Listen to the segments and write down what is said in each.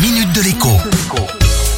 minute de l'écho.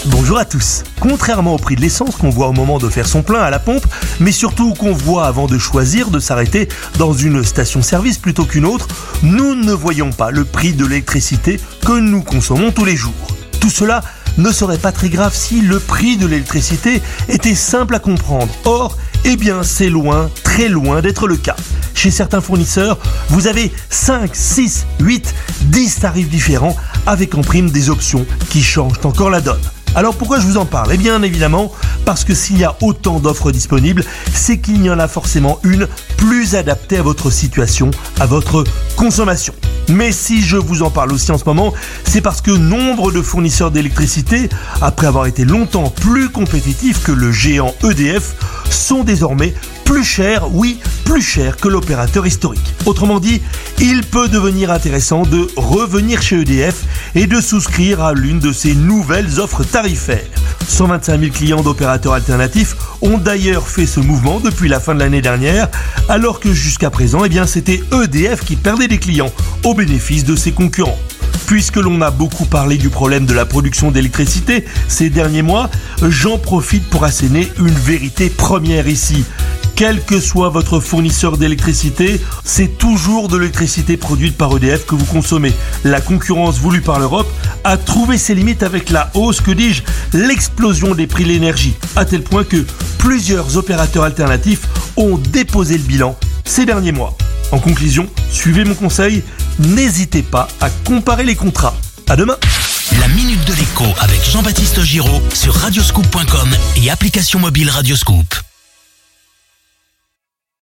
Bonjour à tous. Contrairement au prix de l'essence qu'on voit au moment de faire son plein à la pompe, mais surtout qu'on voit avant de choisir de s'arrêter dans une station-service plutôt qu'une autre, nous ne voyons pas le prix de l'électricité que nous consommons tous les jours. Tout cela ne serait pas très grave si le prix de l'électricité était simple à comprendre. Or, eh bien, c'est loin, très loin d'être le cas. Chez certains fournisseurs, vous avez 5, 6, 8, 10 tarifs différents avec en prime des options qui changent encore la donne. Alors pourquoi je vous en parle? Eh bien évidemment parce que s'il y a autant d'offres disponibles, c'est qu'il y en a forcément une plus adaptée à votre situation, à votre consommation. Mais si je vous en parle aussi en ce moment, c'est parce que nombre de fournisseurs d'électricité, après avoir été longtemps plus compétitifs que le géant EDF, sont désormais plus chers, oui, plus chers que l'opérateur historique. Autrement dit, il peut devenir intéressant de revenir chez EDF et de souscrire à l'une de ces nouvelles offres tarifaires. 125 000 clients d'opérateurs alternatifs ont d'ailleurs fait ce mouvement depuis la fin de l'année dernière, alors que jusqu'à présent, eh c'était EDF qui perdait des clients au bénéfice de ses concurrents. Puisque l'on a beaucoup parlé du problème de la production d'électricité ces derniers mois, j'en profite pour asséner une vérité première ici. Quel que soit votre fournisseur d'électricité, c'est toujours de l'électricité produite par EDF que vous consommez. La concurrence voulue par l'Europe a trouvé ses limites avec la hausse, que dis-je, l'explosion des prix de l'énergie, à tel point que plusieurs opérateurs alternatifs ont déposé le bilan ces derniers mois. En conclusion, suivez mon conseil, n'hésitez pas à comparer les contrats. À demain La minute de l'écho avec Jean-Baptiste Giraud sur radioscoop.com et application mobile Radioscoop.